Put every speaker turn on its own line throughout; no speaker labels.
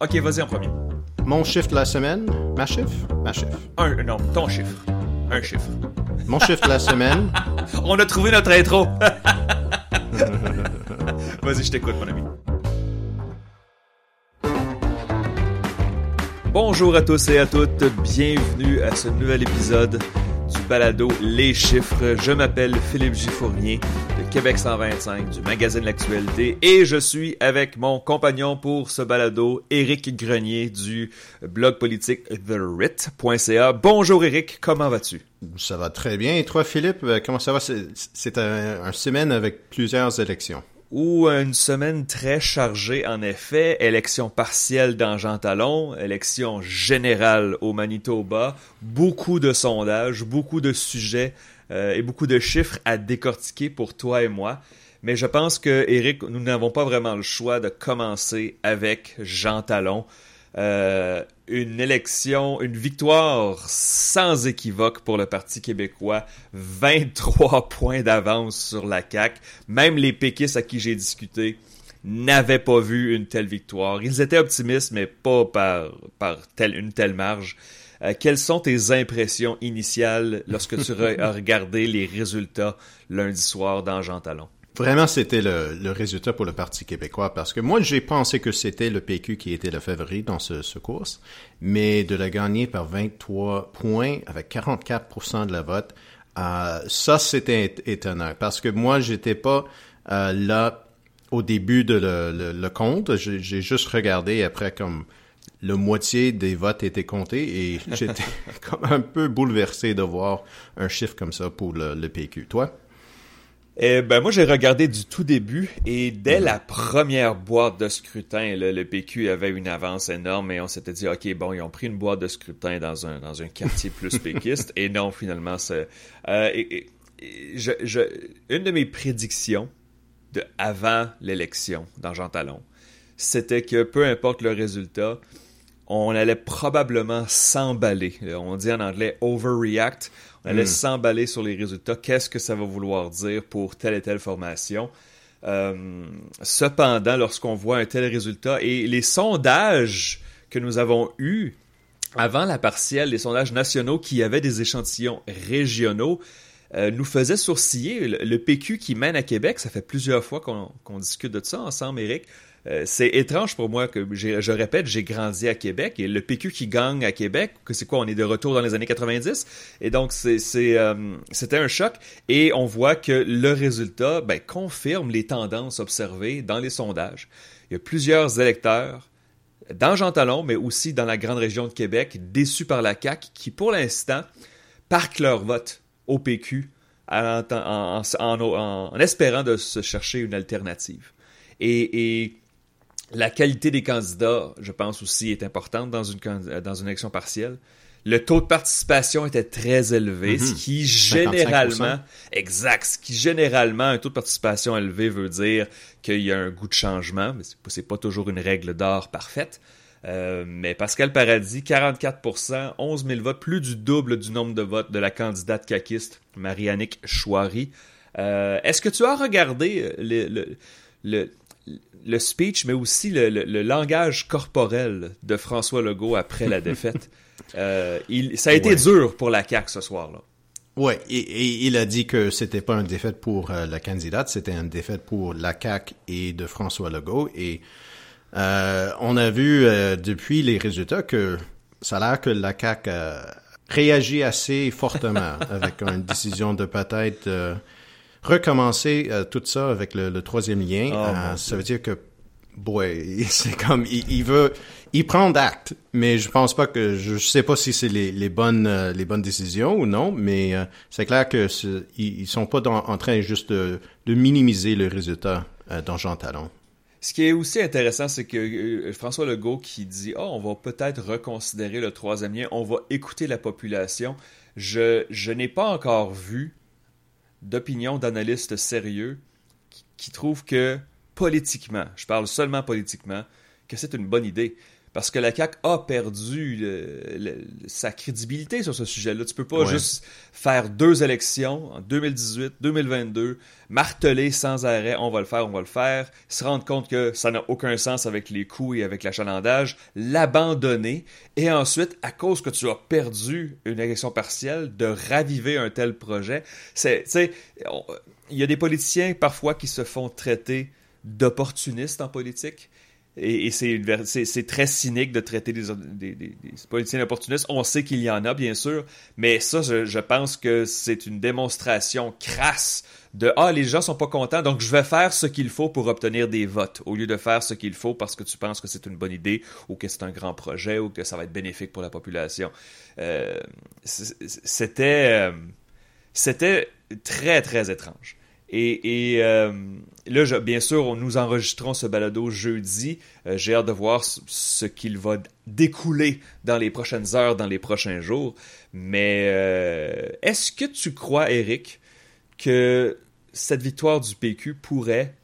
Ok, vas-y en premier.
Mon chiffre de la semaine? Ma chiffre? Ma chiffre.
Un, non, ton chiffre. Un chiffre.
Mon chiffre de la semaine?
On a trouvé notre intro. Vas-y, je t'écoute, mon ami. Bonjour à tous et à toutes, bienvenue à ce nouvel épisode du balado Les chiffres. Je m'appelle Philippe Gifournier de Québec 125 du magazine L'actualité et je suis avec mon compagnon pour ce balado, Éric Grenier du blog politique TheRit.ca. Bonjour Éric, comment vas-tu?
Ça va très bien. Et toi, Philippe, euh, comment ça va? C'est un, un semaine avec plusieurs élections
ou une semaine très chargée en effet, élection partielle dans Jean Talon, élection générale au Manitoba, beaucoup de sondages, beaucoup de sujets euh, et beaucoup de chiffres à décortiquer pour toi et moi. Mais je pense que Eric, nous n'avons pas vraiment le choix de commencer avec Jean Talon. Euh, une élection, une victoire sans équivoque pour le Parti québécois, 23 points d'avance sur la CAQ. Même les péquistes à qui j'ai discuté n'avaient pas vu une telle victoire. Ils étaient optimistes, mais pas par, par telle, une telle marge. Euh, quelles sont tes impressions initiales lorsque tu as regardé les résultats lundi soir dans Jean Talon?
Vraiment, c'était le, résultat pour le Parti québécois parce que moi, j'ai pensé que c'était le PQ qui était le favori dans ce, ce course, mais de la gagner par 23 points avec 44% de la vote, euh, ça, c'était étonnant parce que moi, j'étais pas euh, là au début de le, le, compte. J'ai juste regardé après comme le moitié des votes étaient comptés et j'étais comme un peu bouleversé de voir un chiffre comme ça pour le, le PQ. Toi?
Eh ben moi j'ai regardé du tout début et dès la première boîte de scrutin, le PQ avait une avance énorme et on s'était dit ok bon ils ont pris une boîte de scrutin dans un dans un quartier plus péquiste et non finalement c'est euh, je, je, une de mes prédictions de avant l'élection dans Jean Talon, c'était que peu importe le résultat, on allait probablement s'emballer. On dit en anglais overreact. On allait hmm. s'emballer sur les résultats. Qu'est-ce que ça va vouloir dire pour telle et telle formation? Euh, cependant, lorsqu'on voit un tel résultat et les sondages que nous avons eus avant la partielle, les sondages nationaux qui avaient des échantillons régionaux, euh, nous faisaient sourciller. Le, PQ qui mène à Québec, ça fait plusieurs fois qu'on discute de ça ensemble, Eric. Euh, c'est étrange pour moi que je répète, j'ai grandi à Québec et le PQ qui gagne à Québec, que c'est quoi, on est de retour dans les années 90 et donc c'est euh, c'était un choc et on voit que le résultat ben, confirme les tendances observées dans les sondages. Il y a plusieurs électeurs dans Jean Talon, mais aussi dans la grande région de Québec, déçus par la CAQ, qui pour l'instant parquent leur vote au PQ en, espérant de se chercher une alternative. Et la qualité des candidats, je pense aussi, est importante dans une, dans une élection partielle. Le taux de participation était très élevé, ce mhm. qui généralement, exact, ce qui généralement, un taux de participation élevé veut dire qu'il y a un goût de changement, mais c'est pas toujours une règle d'or parfaite. Euh, mais Pascal Paradis, 44%, 11 000 votes, plus du double du nombre de votes de la candidate caquiste, Marianique Chouari. Euh, est-ce que tu as regardé le, le, le speech, mais aussi le, langage corporel de François Legault après la défaite. Euh, il, ça a été dur pour la CAQ ce soir-là.
Oui, et, il a dit que c'était pas une défaite pour euh, la candidate, c'était une défaite pour la CAQ et de François Legault. Et euh, on a vu depuis les résultats que ça a l'air que la CAQ réagit assez fortement avec une décision de peut-être recommencer euh, tout ça avec le, troisième lien, oh, euh, ça veut dire que, boy, c'est comme, il, veut, il prend d'acte, mais je pense pas que, je, sais pas si c'est les, bonnes, euh, les bonnes décisions ou non, mais c'est clair que ils, sont pas en train juste de, minimiser le résultat dans Jean Talon.
Ce qui est aussi intéressant, c'est que François Legault qui dit oh, on va peut-être reconsidérer le troisième lien, on va écouter la population. Je, je n'ai pas encore vu d'opinion d'analystes sérieux qui, trouvent que politiquement, je parle seulement politiquement, que c'est une bonne idée. Parce que la CAQ a perdu sa crédibilité sur ce sujet-là. Tu peux pas juste faire deux élections en 2018, 2022, marteler sans arrêt, on va le faire, on va le faire, se rendre compte que ça n'a aucun sens avec les coûts et avec l'achalandage, l'abandonner, et ensuite, à cause que tu as perdu une élection partielle, de raviver un tel projet. C'est, il y a des politiciens parfois qui se font traiter d'opportunistes en politique et, c'est très cynique de traiter des, politiciens opportunistes. On sait qu'il y en a, bien sûr, mais ça, je, pense que c'est une démonstration crasse de ah les gens sont pas contents donc je vais faire ce qu'il faut pour obtenir des votes au lieu de faire ce qu'il faut parce que tu penses que c'est une bonne idée ou que c'est un grand projet ou que ça va être bénéfique pour la population euh, c'était euh, c'était très très étrange et, euh, là, bien sûr, nous enregistrons ce balado jeudi. Euh, j'ai hâte de voir ce qu'il va découler dans les prochaines heures, dans les prochains jours. Mais euh, est-ce que tu crois, Eric, que cette victoire du PQ pourrait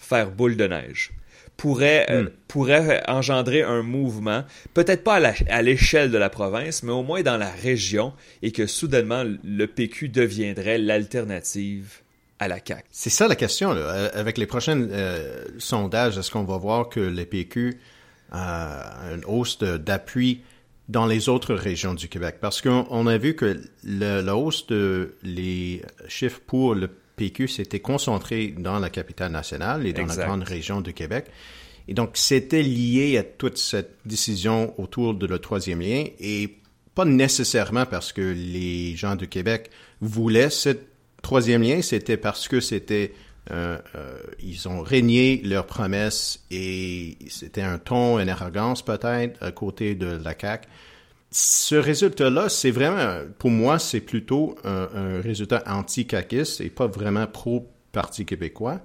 faire boule de neige? Pourrait, hmm. pourrait engendrer un mouvement, peut-être pas à l'échelle de la province, mais au moins dans la région, et que soudainement le PQ deviendrait l'alternative la
C'est ça la question. Là. Avec les prochains euh, sondages, est-ce qu'on va voir que le PQ a une hausse d'appui dans les autres régions du Québec? Parce qu'on a vu que la hausse de les chiffres pour le PQ s'était concentrée dans la capitale nationale et dans la grande région du Québec. Et donc, c'était lié à toute cette décision autour de le troisième lien et pas nécessairement parce que les gens du Québec voulaient cette Troisième lien, c'était parce que c'était euh, euh, ils ont régné leurs promesses et c'était un ton, une arrogance peut-être à côté de la CAQ. Ce résultat-là, c'est vraiment, pour moi, c'est plutôt un, résultat anti-caquiste et pas vraiment pro-Parti québécois.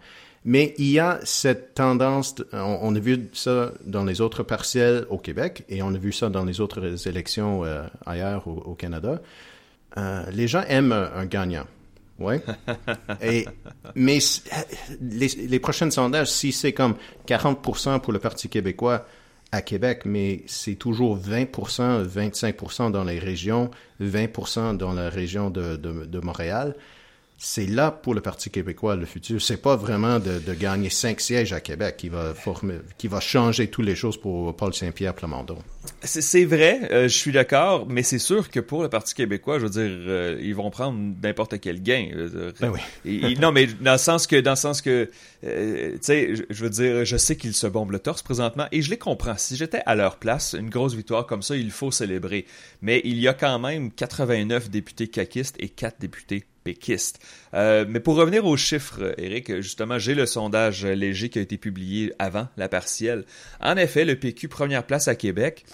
Mais il y a cette tendance, on, a vu ça dans les autres partiels au Québec et on a vu ça dans les autres élections euh, ailleurs au, Canada. les gens aiment un gagnant. Oui. Et, mais les, les prochains sondages, si c'est comme 40% pour le Parti québécois à Québec, mais c'est toujours 20%, 25% dans les régions, 20% dans la région de, de, de Montréal, c'est là pour le Parti québécois le futur. C'est pas vraiment de, gagner cinq sièges à Québec qui va former, qui va changer toutes les choses pour Paul Saint-Pierre Plamondon.
C'est vrai, euh, je suis d'accord, mais c'est sûr que pour le Parti québécois, je veux dire, euh, ils vont prendre n'importe quel gain.
Ben oui.
non, mais dans le sens que, dans le sens que, euh, tu sais, je veux dire, je sais qu'ils se bombent le torse présentement et je les comprends. Si j'étais à leur place, une grosse victoire comme ça, il faut célébrer. Mais il y a quand même 89 députés caquistes et 4 députés euh, mais pour revenir aux chiffres, Eric, justement, j'ai le sondage léger qui a été publié avant la partielle. En effet, le PQ première place à Québec.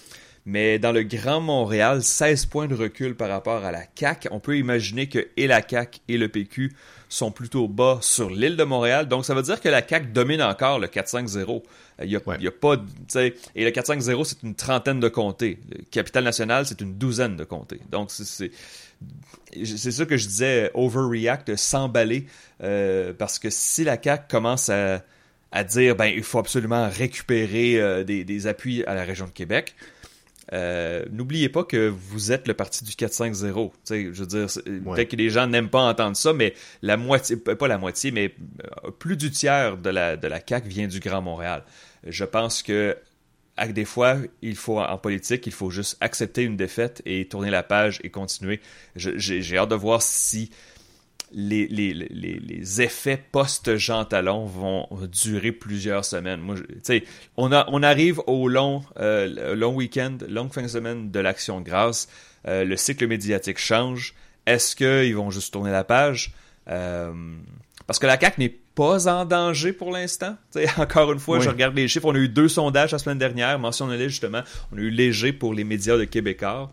Mais dans le Grand Montréal, 16 points de recul par rapport à la CAC. On peut imaginer que et la CAC et le PQ sont plutôt bas sur l'île de Montréal. Donc ça veut dire que la CAC domine encore le 4-5-0. Il y a, a pas, et le 4-5-0 c'est une trentaine de comtés. Le Capital National c'est une douzaine de comtés. Donc c'est c'est ça que je disais, overreact, s'emballer, euh, parce que si la CAQ commence à, dire, ben, il faut absolument récupérer euh, des, appuis à la région de Québec, euh, n'oubliez pas que vous êtes le parti du 4-5-0. Je veux dire, peut-être que les gens n'aiment pas entendre ça, mais la moitié, pas la moitié, mais plus du tiers de la, de la CAQ vient du Grand Montréal. Je pense que des fois, il faut en politique, il faut juste accepter une défaite et tourner la page et continuer. J'ai hâte de voir si les, les, les, les effets post-Jean Talon vont durer plusieurs semaines. Moi, on, a, on arrive au long, euh, long week-end, longue fin de semaine de l'Action de grâce. Euh, le cycle médiatique change. Est-ce qu'ils vont juste tourner la page? Euh, parce que la CAQ n'est pas en danger pour l'instant. Encore une fois, je regarde les chiffres. On a eu deux sondages la semaine dernière, mentionnez justement. On a eu Léger pour les médias de Québécois.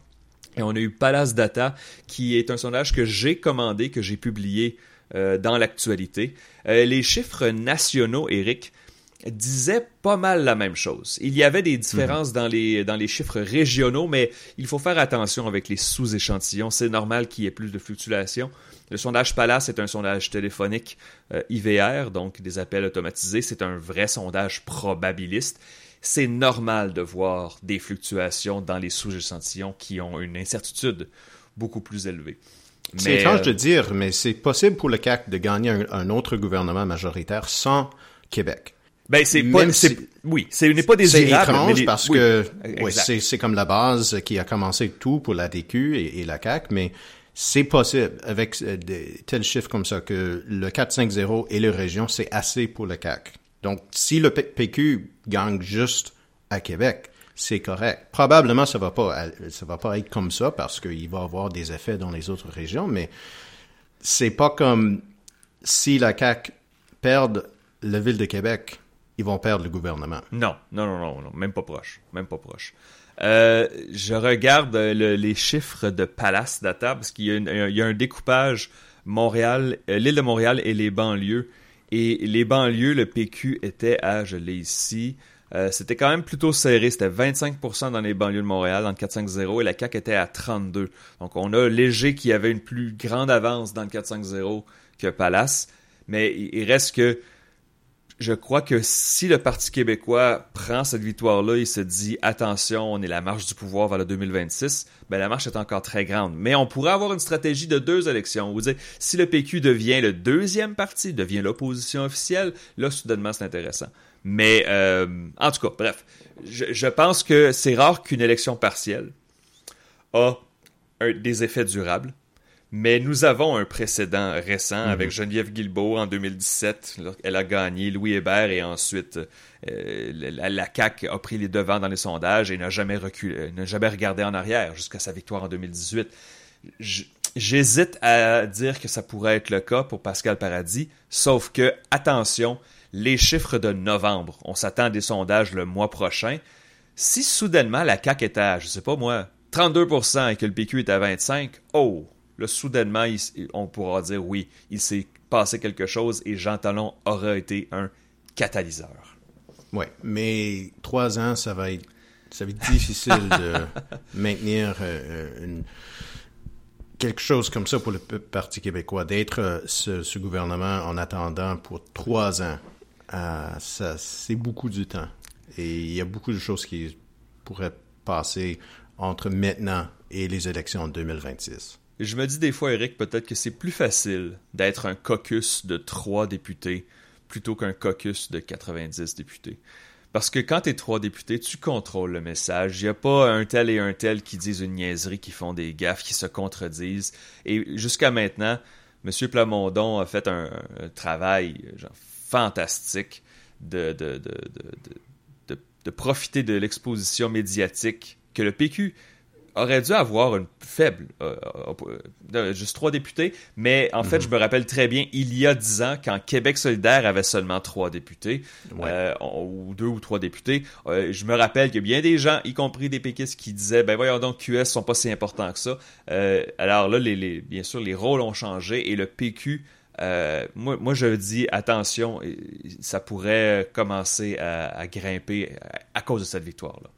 Et on a eu Palace Data, qui est un sondage que j'ai commandé, que j'ai publié euh, dans l'actualité. Euh, les chiffres nationaux, Eric, disaient pas mal la même chose. Il y avait des différences dans, les, dans les chiffres régionaux, mais il faut faire attention avec les sous-échantillons. C'est normal qu'il y ait plus de fluctuations. Le sondage Palace est un sondage téléphonique euh, IVR, donc des appels automatisés. C'est un vrai sondage probabiliste. C'est normal de voir des fluctuations dans les sous-échantillons qui ont une incertitude beaucoup plus élevée.
C'est étrange de dire, mais c'est possible pour le CAC de gagner un, autre gouvernement majoritaire sans Québec.
Ben c'est pas, oui, ce n'est pas.
C'est étrange parce que c'est comme la base qui a commencé tout pour la DQ et, la CAC, mais c'est possible avec euh, des tels chiffres comme ça que le 4-5-0 et les régions, c'est assez pour le CAC. Donc, si le PQ gagne juste à Québec, c'est correct. Probablement, ça va pas, ça va pas être comme ça parce qu'il va avoir des effets dans les autres régions, mais c'est pas comme si la CAC perd la ville de Québec, ils vont perdre le gouvernement.
Non, non, non, non, non même pas proche, même pas proche. Euh, je regarde les chiffres de Palace Data parce qu'il y, a un découpage Montréal, euh, l'île de Montréal et les banlieues. Et les banlieues, le PQ était à, je l'ai ici, euh, c'était quand même plutôt serré. C'était 25% dans les banlieues de Montréal, dans le 4-5-0, et la CAQ était à 32. Donc, on a Léger qui avait une plus grande avance dans le 4-5-0 que Palace. Mais il reste que je crois que si le Parti québécois prend cette victoire-là, il se dit attention, on est la marche du pouvoir vers le 2026, ben la marche est encore très grande. Mais on pourrait avoir une stratégie de deux élections. Vous dire, si le PQ devient le deuxième parti, devient l'opposition officielle, là soudainement c'est intéressant. Mais euh, en tout cas, bref, je, pense que c'est rare qu'une élection partielle a des effets durables. Mais nous avons un précédent récent mhm. avec Geneviève Guilbeault en 2017. Elle a gagné Louis Hébert et ensuite euh, la, CAQ a pris les devants dans les sondages et n'a jamais reculé, n'a jamais regardé en arrière jusqu'à sa victoire en 2018. J'hésite à dire que ça pourrait être le cas pour Pascal Paradis, sauf que, attention, les chiffres de novembre. On s'attend à des sondages le mois prochain. Si soudainement la CAQ est à, je sais pas moi, 32% et que le PQ est à 25%, oh, là, soudainement, on pourra dire oui, il s'est passé quelque chose et Jean Talon aura été un catalyseur.
Oui, mais trois ans, ça va être, ça va être difficile de maintenir euh, une, quelque chose comme ça pour le Parti québécois, d'être euh, ce, ce, gouvernement en attendant pour trois ans. Euh, ça, c'est beaucoup du temps. Et il y a beaucoup de choses qui pourraient passer entre maintenant et les élections en 2026.
Je me dis des fois, Eric, peut-être que c'est plus facile d'être un caucus de trois députés plutôt qu'un caucus de 90 députés. Parce que quand tu es trois députés, tu contrôles le message. Il n'y a pas un tel et un tel qui disent une niaiserie, qui font des gaffes, qui se contredisent. Et jusqu'à maintenant, M. Plamondon a fait un, travail fantastique de profiter de l'exposition médiatique que le PQ aurait dû avoir une faible, euh, euh, euh, juste trois députés, mais en fait, mhm. je me rappelle très bien, il y a dix ans, quand Québec solidaire avait seulement trois députés, ou deux ou trois députés, je me rappelle qu'il y a bien des gens, y compris des péquistes, qui disaient, ben voyons donc, QS sont pas si importants que ça. alors là, les, bien sûr, les rôles ont changé et le PQ moi, moi, je dis attention, ça pourrait commencer à grimper à cause de cette victoire-là.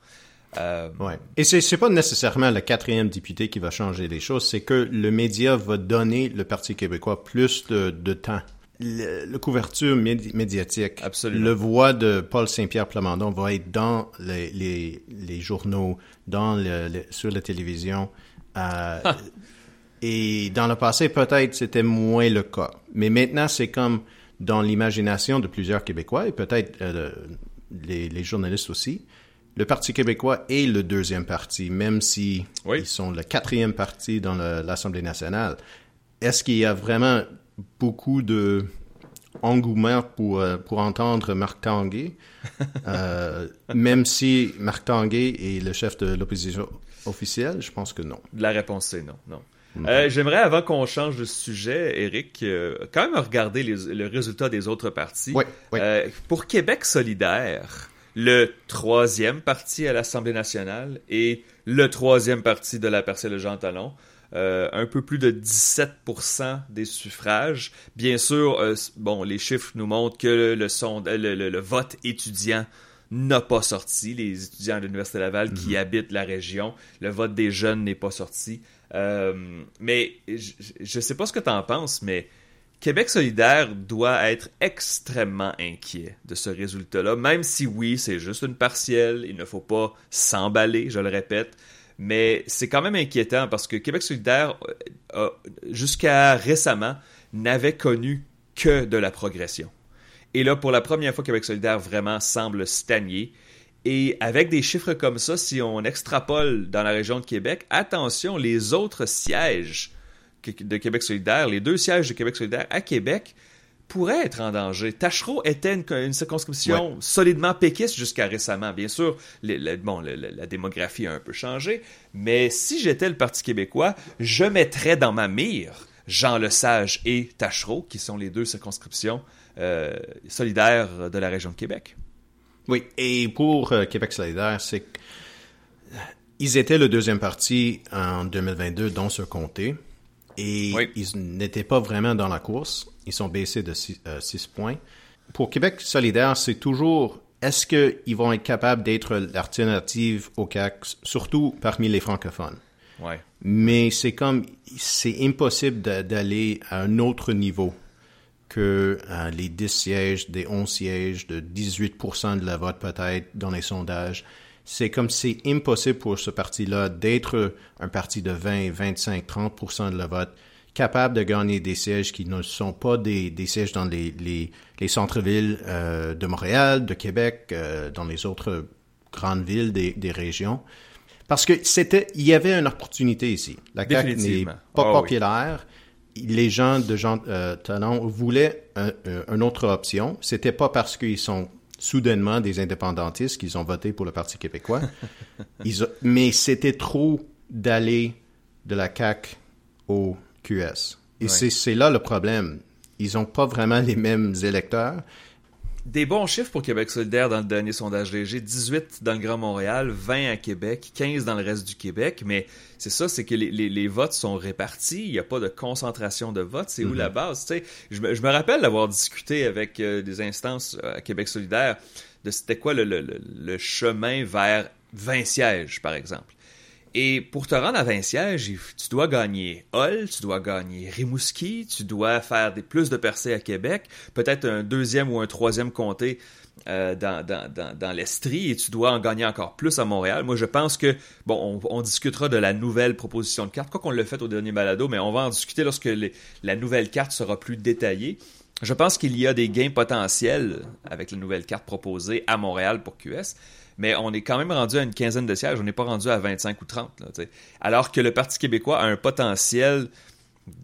Euh, ouais. Et c'est, c'est pas nécessairement le quatrième député qui va changer les choses, c'est que le média va donner le Parti québécois plus de, de temps. Le, couverture médiatique,
Absolument.
le voix de Paul Saint-Pierre Plamondon va être dans les, les, les journaux, dans le, sur la télévision. Euh, et dans le passé, peut-être c'était moins le cas. Mais maintenant, c'est comme dans l'imagination de plusieurs Québécois et peut-être euh, les, les journalistes aussi le Parti québécois est le deuxième parti, même si ils sont le quatrième parti dans l'Assemblée nationale. Est-ce qu'il y a vraiment beaucoup de engouement pour, euh, pour entendre Marc Tanguay, euh, même si Marc Tanguay est le chef de l'opposition officielle? Je pense que non.
La réponse c'est non, non. Euh, j'aimerais, avant qu'on change de sujet, Eric, quand même regarder le résultat des autres partis.
Oui, oui.
pour Québec solidaire, le troisième parti à l'Assemblée nationale et le troisième parti de la percée de Jean Talon. Euh, un peu plus de 17% des suffrages. Bien sûr, euh, bon, les chiffres nous montrent que le, son, le, vote étudiant n'a pas sorti. Les étudiants de l'Université Laval qui mhm. habitent la région, le vote des jeunes n'est pas sorti. Euh, mais je ne sais pas ce que tu en penses, mais Québec solidaire doit être extrêmement inquiet de ce résultat-là, même si oui, c'est juste une partielle, il ne faut pas s'emballer, je le répète, mais c'est quand même inquiétant parce que Québec solidaire, euh, jusqu'à récemment, n'avait connu que de la progression. Et là, pour la première fois, Québec solidaire vraiment semble stagner. Et avec des chiffres comme ça, si on extrapole dans la région de Québec, attention, les autres sièges de Québec solidaire, les deux sièges de Québec solidaire à Québec pourraient être en danger. Tachereau était une, circonscription solidement péquiste jusqu'à récemment. Bien sûr, bon, la démographie a un peu changé, mais si j'étais le Parti québécois, je mettrais dans ma mire Jean Lesage et Tachereau, qui sont les deux circonscriptions euh, solidaires de la région de Québec.
Oui, et pour euh, Québec solidaire, c'est ils étaient le deuxième parti en 2022 dans ce comté. Et ils n'étaient pas vraiment dans la course. Ils sont baissés de 6 euh, points. Pour Québec solidaire, c'est toujours est-ce qu'ils vont être capables d'être l'alternative au CAC, surtout parmi les francophones?
Ouais.
Mais c'est comme, c'est impossible d'aller à un autre niveau que euh, les 10 sièges, des 11 sièges, de 18% de la vote peut-être dans les sondages c'est comme c'est impossible pour ce parti-là d'être un parti de 20, 25, 30% de la vote, capable de gagner des sièges qui ne sont pas des, des sièges dans les, les, les centres-villes euh, de Montréal, de Québec, euh, dans les autres grandes villes des, des régions. Parce que c'était, il y avait une opportunité ici. La CAQ n'est pas oh, populaire. Les gens de Jean euh, Talon voulaient un, une autre option. C'était pas parce qu'ils sont soudainement des indépendantistes qui ont voté pour le Parti québécois. mais c'était trop d'aller de la CAQ au QS. Et c'est là le problème. Ils n'ont pas vraiment les mêmes électeurs
des bons chiffres pour Québec solidaire dans le dernier sondage léger. 18 dans le Grand Montréal, 20 à Québec, 15 dans le reste du Québec. Mais c'est ça, c'est que les, votes sont répartis. Il n'y a pas de concentration de votes. C'est où la mhm. base? Tu sais, je, me, je me rappelle d'avoir discuté avec euh, des instances euh, à Québec solidaire de c'était quoi le, le chemin vers 20 sièges, par exemple. Et pour te rendre à 20 sièges, tu dois gagner Hall, tu dois gagner Rimouski, tu dois faire plus de percées à Québec, peut-être un deuxième ou un troisième comté euh, dans, l'Estrie et tu dois en gagner encore plus à Montréal. Moi, je pense que, bon, on, discutera de la nouvelle proposition de carte, quoi qu'on l'a fait au dernier balado, mais on va en discuter lorsque la nouvelle carte sera plus détaillée. Je pense qu'il y a des gains potentiels avec la nouvelle carte proposée à Montréal pour QS mais on est quand même rendu à une quinzaine de sièges, on n'est pas rendu à 25 ou 30. Alors que le Parti québécois a un potentiel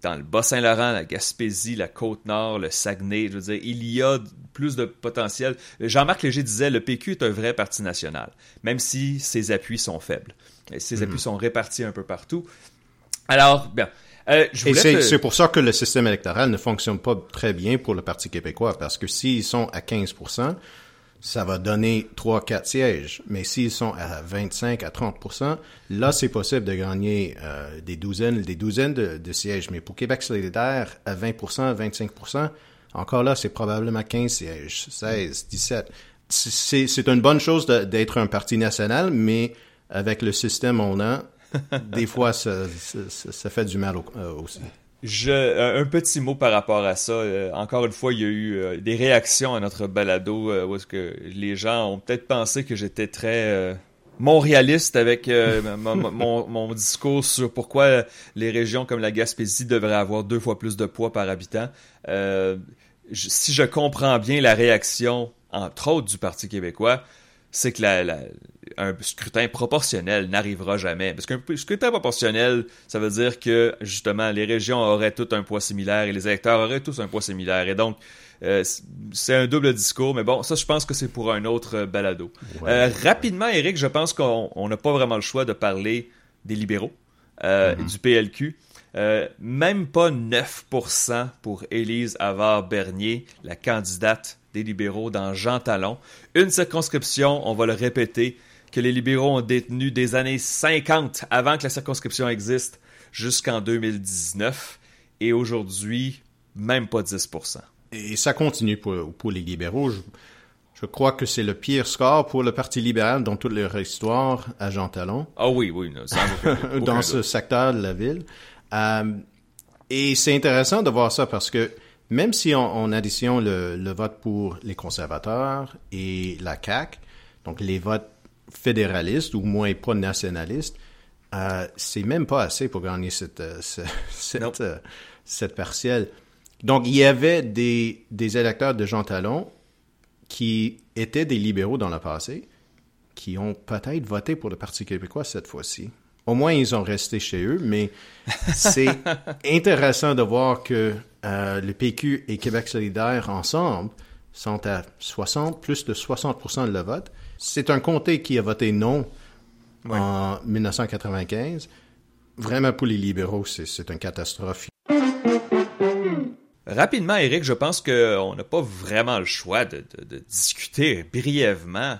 dans le Bas-Saint-Laurent, la Gaspésie, la Côte-Nord, le Saguenay, je veux dire, il y a plus de potentiel. Jean-Marc Léger disait, le PQ est un vrai parti national, même si ses appuis sont faibles. ses mhm. appuis sont répartis un peu partout. Alors, bien,
euh, Et c'est pour ça que le système électoral ne fonctionne pas très bien pour le Parti québécois, parce que s'ils sont à 15 ça va donner 3-4 sièges. Mais s'ils sont à 25 à 30 là, c'est possible de gagner euh, des douzaines, des douzaines de, sièges. Mais pour Québec solidaire, à 20% 25 encore là, c'est probablement 15 sièges, 16, 17. C'est une bonne chose d'être un parti national, mais avec le système on a, des fois, ça, ça, fait du mal euh, aussi.
Je, un petit mot par rapport à ça. Euh, encore une fois, il y a eu euh, des réactions à notre balado euh, où est-ce que les gens ont peut-être pensé que j'étais très montréaliste avec mon, discours sur pourquoi les régions comme la Gaspésie devraient avoir deux fois plus de poids par habitant. si je comprends bien la réaction, entre autres, du Parti québécois, c'est que la, la, un scrutin proportionnel n'arrivera jamais. Parce qu'un scrutin proportionnel, ça veut dire que, justement, les régions auraient tout un poids similaire et les électeurs auraient tous un poids similaire. Et donc, euh, c'est un double discours, mais bon, ça, je pense que c'est pour un autre euh, balado. Euh, rapidement, Eric, je pense qu'on n'a pas vraiment le choix de parler des libéraux, mm-hmm. du PLQ. même pas 9% pour Élise Avard-Bernier, la candidate des libéraux dans Jean Talon. Une circonscription, on va le répéter, que les libéraux ont détenu des années 50 avant que la circonscription existe jusqu'en 2019 et aujourd'hui, même pas 10%.
Et ça continue pour, pour les libéraux. Je, crois que c'est le pire score pour le Parti libéral dans toute leur histoire à Jean Talon.
Ah oui, oui.
dans ce secteur de la ville. Euh, et c'est intéressant de voir ça parce que même si on, additionne le, vote pour les conservateurs et la CAQ, donc les votes fédéralistes ou moins pas nationalistes, euh, c'est même pas assez pour gagner cette, euh, cette, euh, cette, partielle. Donc, il y avait des, des électeurs de Jean Talon qui étaient des libéraux dans le passé, qui ont peut-être voté pour le Parti québécois cette fois-ci. Au moins, ils ont resté chez eux, mais c'est intéressant de voir que euh, le PQ et Québec solidaire ensemble sont à 60, plus de 60% de le vote. C'est un comté qui a voté non en 1995. Vraiment, pour les libéraux, c'est une catastrophe.
Rapidement, Eric, je pense qu'on n'a pas vraiment le choix de, discuter brièvement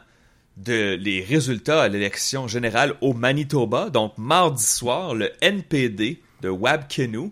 de les résultats à l'élection générale au Manitoba. Donc, mardi soir, le NPD de Wab Kenu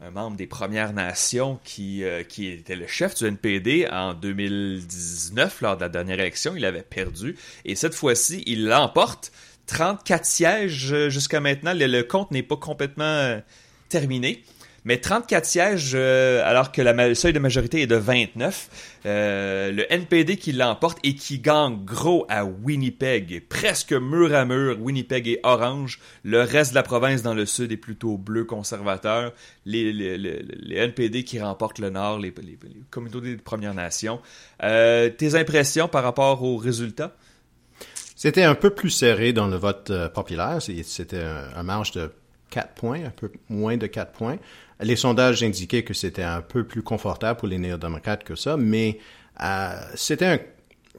un membre des Premières Nations qui, euh, était le chef du NPD en 2019 lors de la dernière élection. Il avait perdu. Et cette fois-ci, il l'emporte. 34 sièges euh, jusqu'à maintenant. Le, compte n'est pas complètement euh, terminé. Mais 34 sièges, euh, alors que le seuil de majorité est de 29. Euh, le NPD qui l'emporte et qui gagne gros à Winnipeg, presque mur à mur. Winnipeg est orange. Le reste de la province dans le sud est plutôt bleu conservateur. Les, NPD qui remportent le nord, les, communautés des Premières Nations. Euh, tes impressions par rapport aux résultats?
C'était un peu plus serré dans le vote populaire. C'était un, un marge de 4 points, un peu moins de 4 points. Les sondages indiquaient que c'était un peu plus confortable pour les néo-démocrates que ça, mais euh, c'était une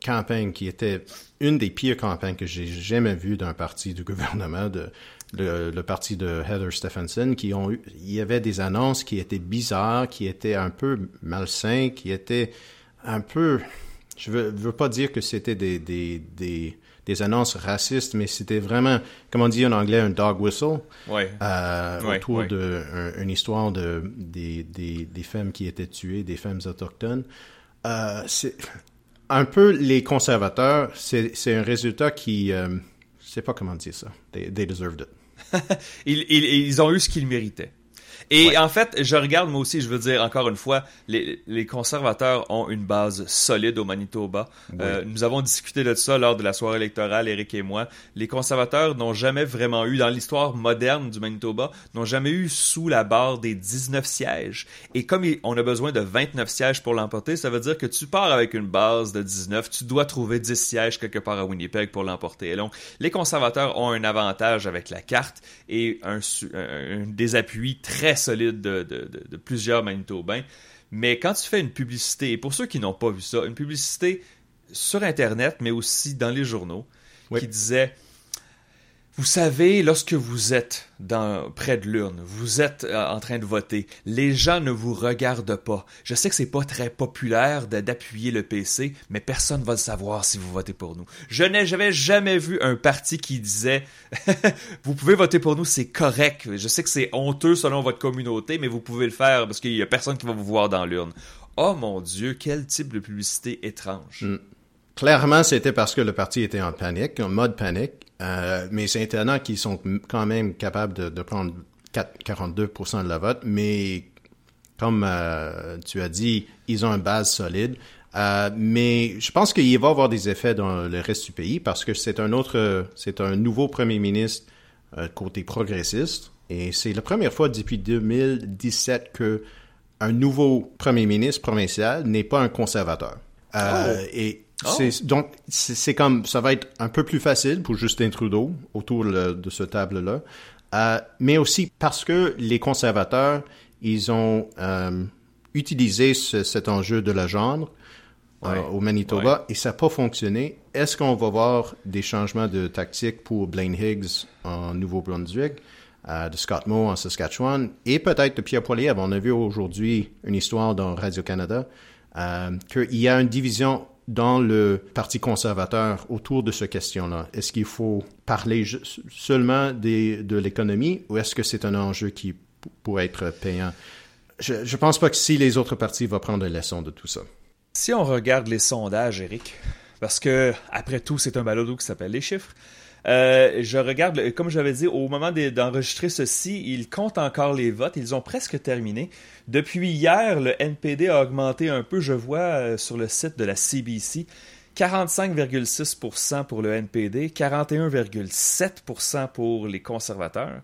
campagne qui était une des pires campagnes que j'ai jamais vues d'un parti du gouvernement, de, le, parti de Heather Stephenson, qui ont eu, il y avait des annonces qui étaient bizarres, qui étaient un peu malsains, qui étaient un peu, je veux, veux pas dire que c'était des, des, des des annonces racistes, mais c'était vraiment, comme on dit en anglais, un dog whistle euh, autour d'une histoire de, des, des, femmes qui étaient tuées, des femmes autochtones. Euh, c'est un peu les conservateurs, c'est un résultat qui, euh, je sais pas comment dire ça, they, deserved it.
ils, ils, ils ont eu ce qu'ils méritaient. Et en fait, je regarde moi aussi, je veux dire encore une fois, les, les conservateurs ont une base solide au Manitoba. Euh, nous avons discuté de ça lors de la soirée électorale, Eric et moi. Les conservateurs n'ont jamais vraiment eu, dans l'histoire moderne du Manitoba, n'ont jamais eu sous la barre des 19 sièges. Et comme on a besoin de 29 sièges pour l'emporter, ça veut dire que tu pars avec une base de 19, tu dois trouver 10 sièges quelque part à Winnipeg pour l'emporter. Et donc, les conservateurs ont un avantage avec la carte et un, un, des appuis très solide de, plusieurs Manitobains. Mais quand tu fais une publicité, et pour ceux qui n'ont pas vu ça, une publicité sur Internet, mais aussi dans les journaux, qui disait vous savez, lorsque vous êtes près de l'urne, vous êtes euh, en train de voter, les gens ne vous regardent pas. Je sais que c'est pas très populaire d'appuyer le PC, mais personne va le savoir si vous votez pour nous. Je n'ai jamais vu un parti qui disait vous pouvez voter pour nous, c'est correct. Je sais que c'est honteux selon votre communauté, mais vous pouvez le faire parce qu'il y a personne qui va vous voir dans l'urne. Oh mon Dieu, quel type de publicité étrange. Hmm.
Clairement, c'était parce que le parti était en panique, en mode panique. Euh, mais c'est étonnant qu'ils sont quand même capables de, de prendre 4, 42% de la vote. Mais comme euh, tu as dit, ils ont une base solide. Euh, mais je pense qu'il va y avoir des effets dans le reste du pays parce que c'est un autre, c'est un nouveau premier ministre côté progressiste. Et c'est la première fois depuis 2017 que un nouveau premier ministre provincial n'est pas un conservateur. Oh. Et Oh. Donc, c'est comme, ça va être un peu plus facile pour Justin Trudeau autour de ce table-là, euh, mais aussi parce que les conservateurs, ils ont euh, utilisé cet enjeu de la gendre euh, au Manitoba et ça n'a pas fonctionné. Est-ce qu'on va voir des changements de tactique pour Blaine Higgs en Nouveau-Brunswick, de Scott Moe en Saskatchewan et peut-être de Pierre Poilievre? On a vu aujourd'hui une histoire dans Radio-Canada qu'il y a une division dans le Parti conservateur autour de cette question-là? Est-ce qu'il faut parler seulement de l'économie ou est-ce que c'est un enjeu qui pourrait être payant? Je ne pense pas que si les autres partis vont prendre une leçon de tout ça.
Si on regarde les sondages, Eric, parce que après tout, c'est un balado qui s'appelle Les chiffres. Euh, je regarde, comme j'avais dit, au moment d'enregistrer ceci, ils comptent encore les votes. Ils ont presque terminé. Depuis hier, le NPD a augmenté un peu. Je vois euh, sur le site de la CBC 45,6% pour le NPD, 41,7% pour les conservateurs.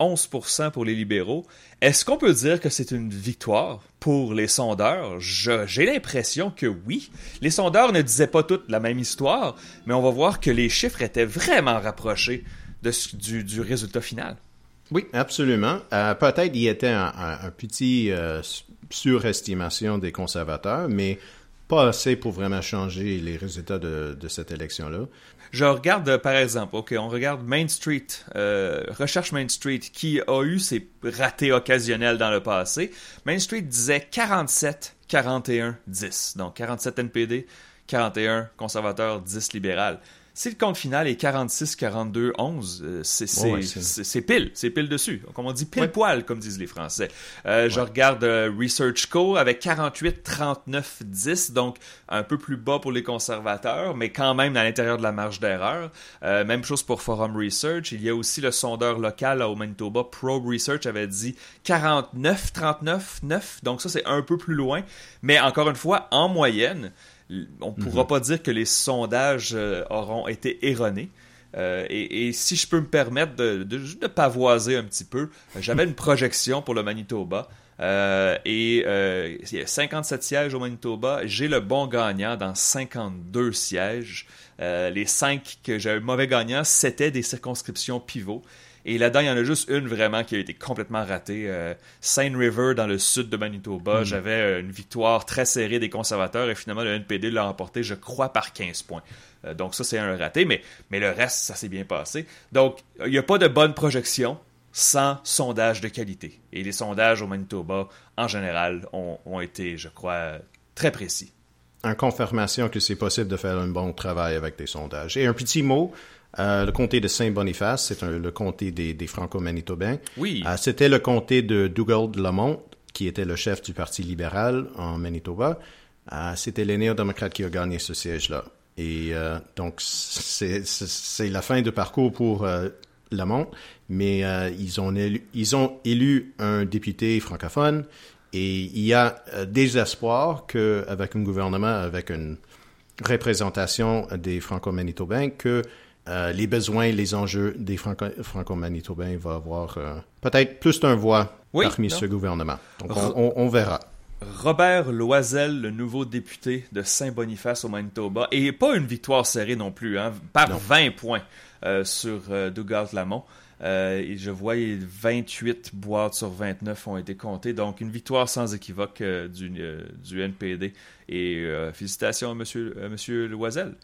11% pour les libéraux. Est-ce qu'on peut dire que c'est une victoire pour les sondeurs? J'ai l'impression que oui. Les sondeurs ne disaient pas toutes la même histoire, mais on va voir que les chiffres étaient vraiment rapprochés de, du, résultat final.
Oui, absolument. Euh, peut-être y était un, petit euh, surestimation des conservateurs, mais pas assez pour vraiment changer les résultats de cette élection-là.
Je regarde, euh, par exemple, OK, on regarde Main Street, euh, Recherche Main Street, qui a eu ses ratés occasionnels dans le passé. Main Street disait 47, 41, 10. Donc 47 NPD, 41 conservateurs, 10 libéral. Si le compte final est 46-42-11, c'est pile, c'est pile dessus. Comme on dit pile poil, comme disent les Français. Euh, je regarde euh, Research Co avec 48-39-10, donc un peu plus bas pour les conservateurs, mais quand même à l'intérieur de la marge d'erreur. Euh, même chose pour Forum Research. Il y a aussi le sondeur local au Manitoba, Pro Research, avait dit 49-39-9, donc ça c'est un peu plus loin. Mais encore une fois, en moyenne, on ne pourra mhm. pas dire que les sondages euh, auront été erronés. Euh, et, si je peux me permettre de, de, pavoiser un petit peu, j'avais une projection pour le Manitoba. Euh, et il y a 57 sièges au Manitoba. J'ai le bon gagnant dans 52 sièges. les 5 que j'ai mauvais gagnant, c'était des circonscriptions pivots. Et là-dedans, il y en a juste une vraiment qui a été complètement ratée. Euh, Saint River, dans le sud de Manitoba, hmm. j'avais euh, une victoire très serrée des conservateurs et finalement, le NPD l'a remporté, je crois, par 15 points. Euh, donc ça, c'est un raté, mais, mais le reste, ça s'est bien passé. Donc, il n'y a pas de bonne projection sans sondage de qualité. Et les sondages au Manitoba, en général, ont, ont été, je crois, très précis.
En confirmation que c'est possible de faire un bon travail avec des sondages. Et un petit mot, euh, le comté de Saint-Boniface, c'est le comté des, Franco-Manitobains.
Oui.
Euh, c'était le comté de Dougald Lamont, qui était le chef du Parti libéral en Manitoba. Euh, c'était les néo-démocrates qui ont gagné ce siège-là. Et donc, c'est la fin de parcours pour Lamont, mais ils, ont élu, ils ont élu un député francophone et il y a des espoirs qu'avec un gouvernement, avec une représentation des Franco-Manitobains, que euh, les besoins, les enjeux des Franco-Manitobains vont avoir euh, peut-être plus d'un voix parmi ce gouvernement. Donc, on, verra.
Robert Loisel, le nouveau député de Saint-Boniface au Manitoba, et pas une victoire serrée non plus, hein, par 20 points euh, sur Douglas Lamont. et je vois 28 boîtes sur 29 ont été comptées, donc une victoire sans équivoque du, du, NPD. Et félicitations à monsieur, à monsieur Loisel.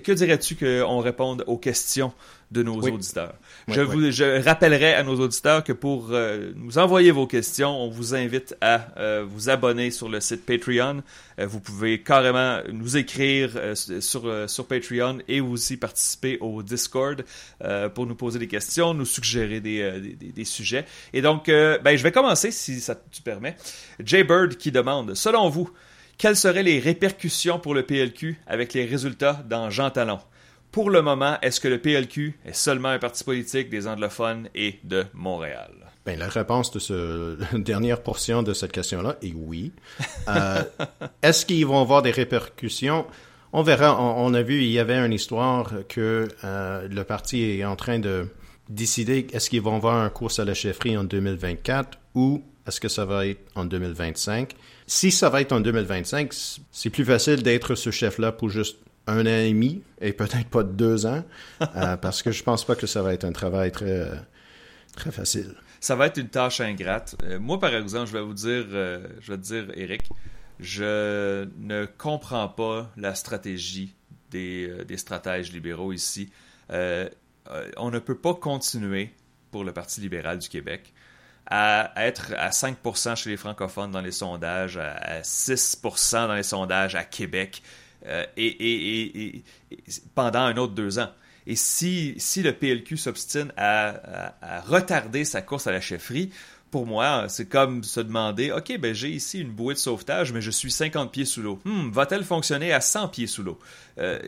Que dirais-tu qu'on réponde aux questions de nos auditeurs? je, vous, je rappellerai à nos auditeurs que pour euh, nous envoyer vos questions, on vous invite à euh, vous abonner sur le site Patreon. Euh, vous pouvez carrément nous écrire sur, sur Patreon et aussi participer au Discord pour nous poser des questions, nous suggérer des, des, des sujets. Et donc, ben, je vais commencer, si ça te permet. Jay Bird qui demande, selon vous, quelles seraient les répercussions pour le PLQ avec les résultats dans Jean Talon? Pour le moment, est-ce que le PLQ est seulement un parti politique des anglophones et de Montréal?
Bien, la réponse de cette dernière portion de cette question-là est oui. Euh, est-ce qu'ils vont avoir des répercussions? On verra. On, a vu, il y avait une histoire que euh, le parti est en train de décider est-ce qu'ils vont avoir un course à la chefferie en 2024 ou est-ce que ça va être en 2025? Si ça va être en 2025, c'est plus facile d'être ce chef-là pour juste un an et demi et peut-être pas deux ans, euh, parce que je pense pas que ça va être un travail très, très facile.
Ça va être une tâche ingrate. Euh, moi, par exemple, je vais vous dire, euh, je vais te dire, Eric, je ne comprends pas la stratégie des, des stratèges libéraux ici. on ne peut pas continuer pour le Parti libéral du Québec à être à 5% chez les francophones dans les sondages, à 6% dans les sondages à Québec, euh, pendant un autre deux ans. Et si, si le PLQ s'obstine à, retarder sa course à la chefferie, pour moi, c'est comme se demander, OK, ben j'ai ici une bouée de sauvetage, mais je suis 50 pieds sous l'eau. Hmm, va-t-elle fonctionner à 100 pieds sous l'eau? Euh,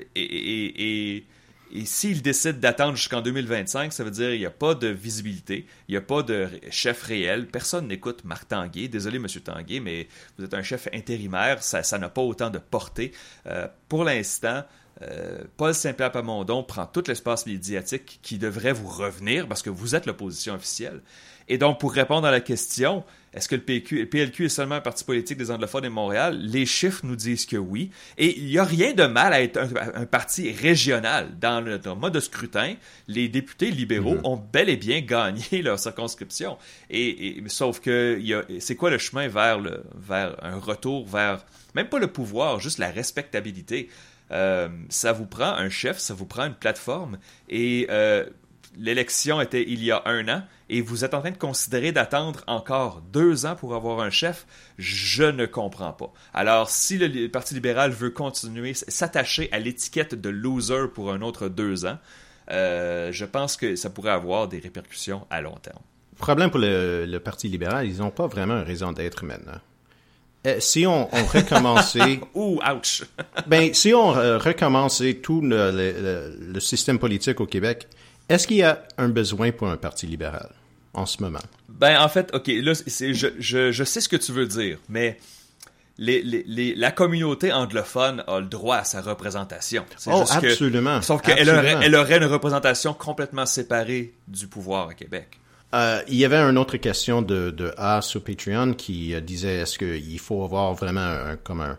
s'il décide d'attendre jusqu'en 2025, ça veut dire qu'il n'y a pas de visibilité, il n'y a pas de chef réel, personne n'écoute Marc Tanguay. Désolé, Monsieur Tanguay, mais vous êtes un chef intérimaire, ça n'a pas autant de portée. Euh, pour l'instant, euh, Paul Saint-Pierre Pamondon prend tout l'espace médiatique qui devrait vous revenir parce que vous êtes l'opposition officielle. Et donc, pour répondre à la question, est-ce que le, PQ, PLQ est seulement un parti politique des anglophones de Montréal? Les chiffres nous disent que oui. Et il n'y a rien de mal à être un, parti régional. Dans le mode de scrutin, les députés libéraux mm-hmm. ont bel et bien gagné leur circonscription. Et, sauf que c'est quoi le chemin vers, le, vers un retour vers, même pas le pouvoir, juste la respectabilité? Euh, ça vous prend un chef, ça vous prend une plateforme. Et euh, l'élection était il y a un an et vous êtes en train de considérer d'attendre encore deux ans pour avoir un chef, je ne comprends pas. Alors, si le Parti libéral veut continuer, s'attacher à l'étiquette de loser pour un autre deux ans, euh, je pense que ça pourrait avoir des répercussions à long terme.
Problème pour le, Parti libéral, ils n'ont pas vraiment une raison d'être maintenant. Euh, si on, recommençait...
Ouh, ouch!
ben, si on recommençait tout le système politique au Québec, est-ce qu'il y a un besoin pour un parti libéral? En ce moment?
Ben, en fait, OK, là, je, sais ce que tu veux dire, mais la communauté anglophone a le droit à sa représentation.
Oh, absolument.
sauf qu'elle aurait, elle aurait une représentation complètement séparée du pouvoir à Québec.
Euh, il y avait une autre question de, de A sur Patreon qui euh, disait est-ce qu'il faut avoir vraiment un, comme un,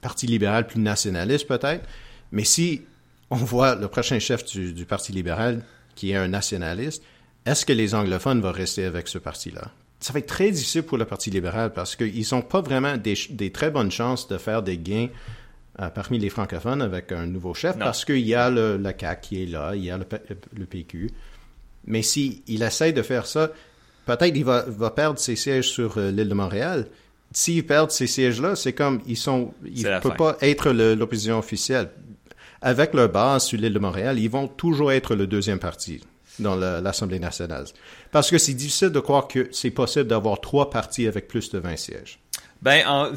parti libéral plus nationaliste peut-être? Mais si on voit le prochain chef du, Parti libéral, qui est un nationaliste, est-ce que les anglophones vont rester avec ce parti-là? Ça va être très difficile pour le Parti libéral parce qu'ils n'ont pas vraiment des, très bonnes chances de faire des gains euh, parmi les francophones avec un nouveau chef parce qu'il y a le, la CAQ qui est là, il y a le, PQ. Mais s'il il essaie de faire ça, peut-être il va, perdre ses sièges sur euh, l'île de Montréal. S'il perd ces sièges-là, c'est comme ils sont, ils ne peuvent pas être l'opposition officielle avec leur base sur l'île de Montréal, ils vont toujours être le deuxième parti dans l'Assemblée nationale. Parce que c'est difficile de croire que c'est possible d'avoir trois partis avec plus de 20 sièges.
Ben, en,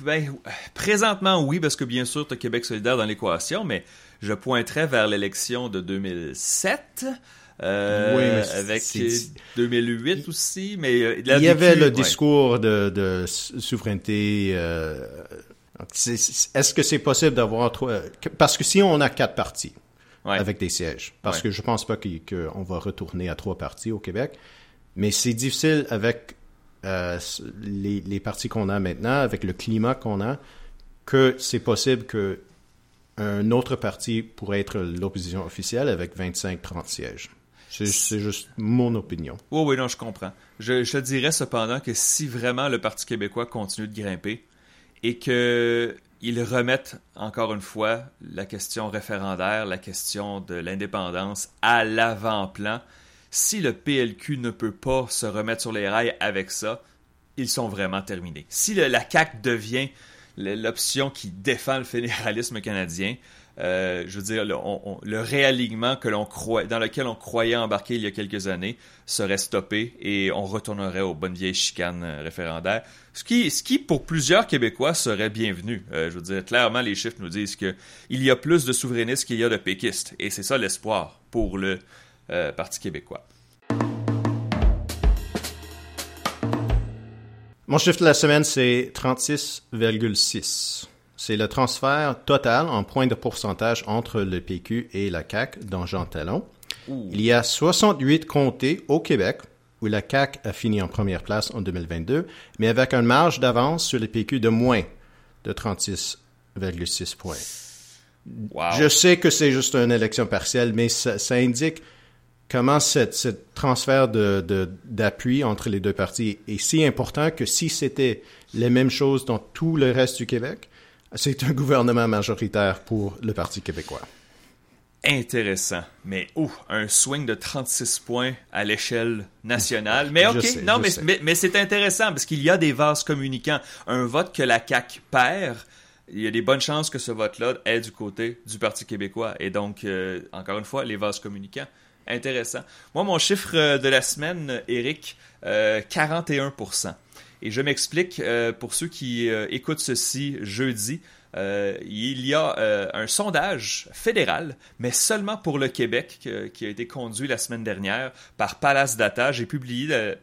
ben, présentement, oui, parce que bien sûr, tu as Québec solidaire dans l'équation, mais je pointerais vers l'élection de 2007. Euh, oui, avec 2008 aussi, mais
euh, il y avait le discours de, souveraineté euh, est-ce que c'est possible d'avoir trois... Parce que si on a quatre partis avec des sièges, parce que je pense pas qu'on va retourner à trois partis au Québec, mais c'est difficile avec euh, les, les partis qu'on a maintenant, avec le climat qu'on a, que c'est possible que un autre parti pourrait être l'opposition officielle avec 25-30 sièges. C'est juste mon opinion.
Oui, oui, non, je comprends. Je, je dirais cependant que si vraiment le Parti québécois continue de grimper, et qu'ils remettent encore une fois la question référendaire, la question de l'indépendance à l'avant-plan. Si le PLQ ne peut pas se remettre sur les rails avec ça, ils sont vraiment terminés. Si la CAQ devient l'option qui défend le fédéralisme canadien, euh, je veux dire, le, réalignement que dans lequel on croyait embarquer il y a quelques années serait stoppé et on retournerait aux bonnes vieilles chicanes euh, référendaires. Ce qui, ce qui pour plusieurs Québécois serait bienvenu. Euh, je veux dire, clairement, les chiffres nous disent qu'il y a plus de souverainistes qu'il y a de péquistes. Et c'est ça l'espoir pour le Parti québécois.
Mon chiffre de la semaine, c'est 36,6. C'est le transfert total en points de pourcentage entre le PQ et la CAQ dans Jean Talon. Il y a 68 comtés au Québec où la CAQ a fini en première place en 2022, mais avec une marge d'avance sur le PQ de moins de 36,6 points. Je sais que c'est juste une élection partielle, mais ça, indique comment ce transfert d'appui de, entre les deux partis est si important que si c'était les mêmes choses dans tout le reste du Québec, c'est un gouvernement majoritaire pour le Parti québécois.
Intéressant. Mais, oh, un swing de 36 points à l'échelle nationale. Mais OK, non, mais, mais, c'est intéressant parce qu'il y a des vases communicants. Un vote que la CAQ perd, il y a des bonnes chances que ce vote-là est du côté du Parti québécois. Et donc, euh, encore une fois, les vases communicants. intéressant. Moi, mon chiffre de la semaine, Eric, 41%. Et je m'explique pour ceux qui écoutent ceci jeudi. Euh, il y a euh, un sondage fédéral, mais seulement pour le Québec, qui a été conduit la semaine dernière par Palace Data. J'ai publié euh,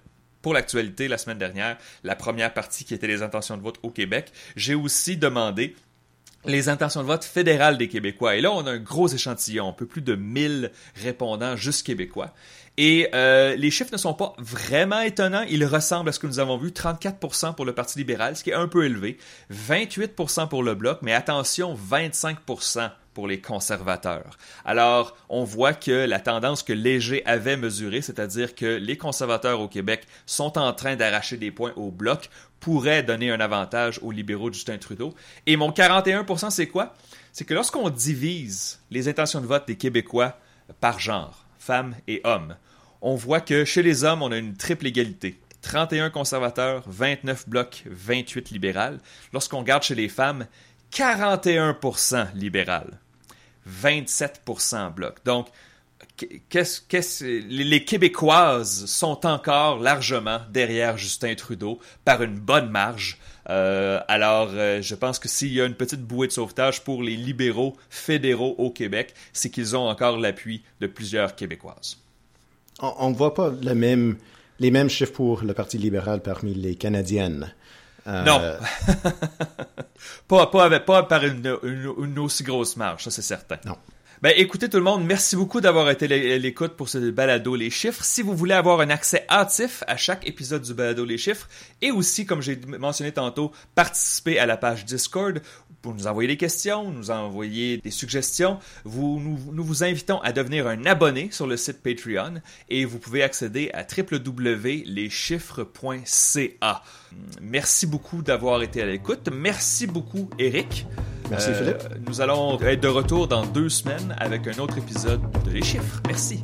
pour l'actualité la semaine dernière la première partie qui était les intentions de vote au Québec. J'ai aussi demandé les intentions de vote fédérales des Québécois. Et là, on a un gros échantillon, un peu plus de 1000 répondants juste québécois. Et euh, les chiffres ne sont pas vraiment étonnants. Ils ressemblent à ce que nous avons vu. 34% pour le Parti libéral, ce qui est un peu élevé. 28% pour le Bloc, mais attention, 25% pour les conservateurs. Alors, on voit que la tendance que Léger avait mesurée, c'est-à-dire que les conservateurs au Québec sont en train d'arracher des points au Bloc, pourrait donner un avantage aux libéraux de Justin Trudeau. Et mon 41%, c'est quoi? C'est que lorsqu'on divise les intentions de vote des Québécois par genre, femmes et hommes, on voit que chez les hommes, on a une triple égalité. 31 conservateurs, 29 blocs, 28 libérales. Lorsqu'on regarde chez les femmes, 41% libéral, 27% bloc. Donc, les Québécoises sont encore largement derrière Justin Trudeau par une bonne marge. Euh, alors, euh, je pense que s'il y a une petite bouée de sauvetage pour les libéraux fédéraux au Québec, c'est qu'ils ont encore l'appui de plusieurs Québécoises
on ne voit pas même, les mêmes chiffres pour le Parti libéral parmi les Canadiennes.
Euh, non. pas, pas, pas, par une, une, aussi grosse marge, ça c'est certain.
Non.
Ben, écoutez tout le monde, merci beaucoup d'avoir été à l'écoute pour ce balado Les Chiffres. Si vous voulez avoir un accès hâtif à chaque épisode du balado Les Chiffres et aussi, comme j'ai mentionné tantôt, participer à la page Discord, pour nous envoyer des questions, nous envoyer des suggestions, vous, nous, vous invitons à devenir un abonné sur le site Patreon et vous pouvez accéder à www.leschiffres.ca. Merci beaucoup d'avoir été à l'écoute. Merci beaucoup, Eric.
Merci, euh, Philippe.
Nous allons être de retour dans deux semaines avec un autre épisode de Les Chiffres. Merci.